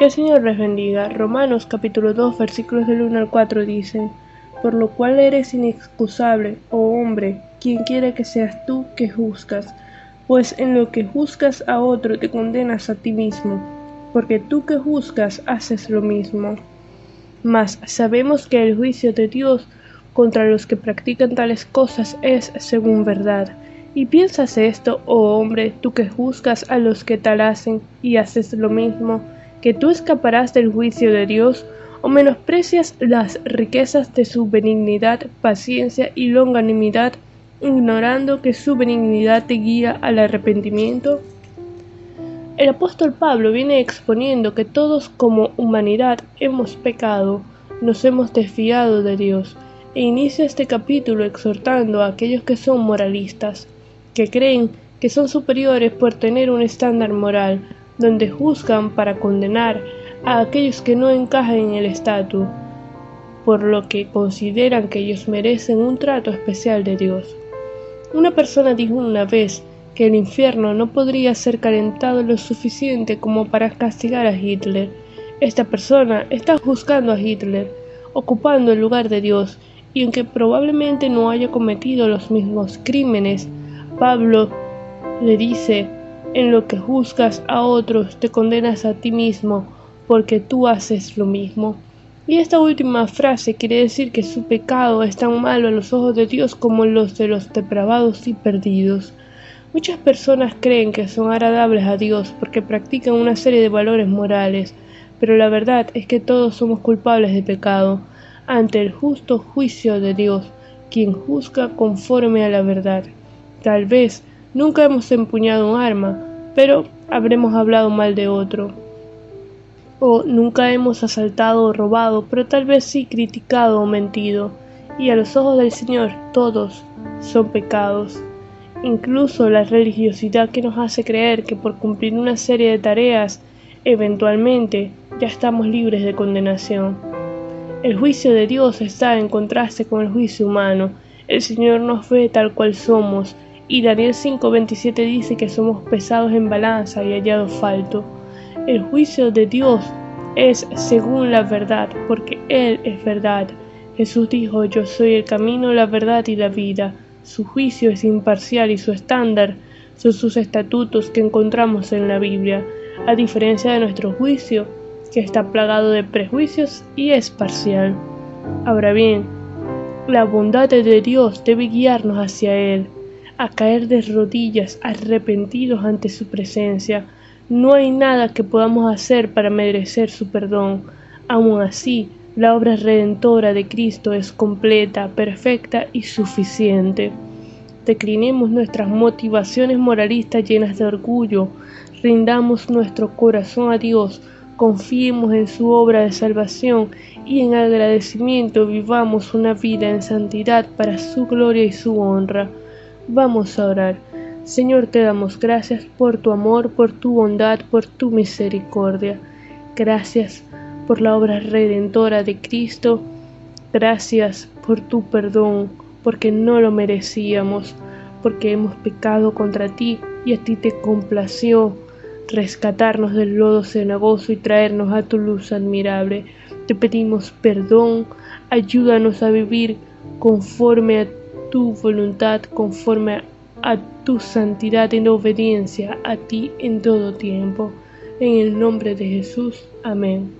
Que el Señor les bendiga. Romanos capítulo 2 versículos del 1 al 4 dicen, Por lo cual eres inexcusable, oh hombre, quien quiera que seas tú que juzgas, pues en lo que juzgas a otro te condenas a ti mismo, porque tú que juzgas haces lo mismo. Mas sabemos que el juicio de Dios contra los que practican tales cosas es según verdad. Y piensas esto, oh hombre, tú que juzgas a los que tal hacen y haces lo mismo, que tú escaparás del juicio de Dios, o menosprecias las riquezas de su benignidad, paciencia y longanimidad, ignorando que su benignidad te guía al arrepentimiento? El apóstol Pablo viene exponiendo que todos como humanidad hemos pecado, nos hemos desfiado de Dios, e inicia este capítulo exhortando a aquellos que son moralistas, que creen que son superiores por tener un estándar moral, donde juzgan para condenar a aquellos que no encajan en el estatus, por lo que consideran que ellos merecen un trato especial de Dios. Una persona dijo una vez que el infierno no podría ser calentado lo suficiente como para castigar a Hitler. Esta persona está juzgando a Hitler, ocupando el lugar de Dios, y aunque probablemente no haya cometido los mismos crímenes, Pablo le dice, en lo que juzgas a otros te condenas a ti mismo, porque tú haces lo mismo. Y esta última frase quiere decir que su pecado es tan malo a los ojos de Dios como los de los depravados y perdidos. Muchas personas creen que son agradables a Dios porque practican una serie de valores morales, pero la verdad es que todos somos culpables de pecado ante el justo juicio de Dios, quien juzga conforme a la verdad. Tal vez nunca hemos empuñado un arma, pero habremos hablado mal de otro. O nunca hemos asaltado o robado, pero tal vez sí criticado o mentido. Y a los ojos del Señor todos son pecados incluso la religiosidad que nos hace creer que por cumplir una serie de tareas, eventualmente ya estamos libres de condenación. El juicio de Dios está en contraste con el juicio humano. El Señor nos ve tal cual somos, y Daniel 5:27 dice que somos pesados en balanza y hallados falto. El juicio de Dios es según la verdad, porque Él es verdad. Jesús dijo, yo soy el camino, la verdad y la vida. Su juicio es imparcial y su estándar son sus estatutos que encontramos en la Biblia, a diferencia de nuestro juicio, que está plagado de prejuicios y es parcial. Ahora bien, la bondad de Dios debe guiarnos hacia Él, a caer de rodillas arrepentidos ante su presencia. No hay nada que podamos hacer para merecer su perdón. Aun así, la obra redentora de Cristo es completa, perfecta y suficiente. Declinemos nuestras motivaciones moralistas llenas de orgullo, rindamos nuestro corazón a Dios, confiemos en su obra de salvación y en agradecimiento vivamos una vida en santidad para su gloria y su honra. Vamos a orar. Señor, te damos gracias por tu amor, por tu bondad, por tu misericordia. Gracias por la obra redentora de Cristo. Gracias por tu perdón, porque no lo merecíamos, porque hemos pecado contra ti y a ti te complació rescatarnos del lodo cenagoso y traernos a tu luz admirable. Te pedimos perdón, ayúdanos a vivir conforme a tu voluntad, conforme a tu santidad en obediencia a ti en todo tiempo. En el nombre de Jesús. Amén.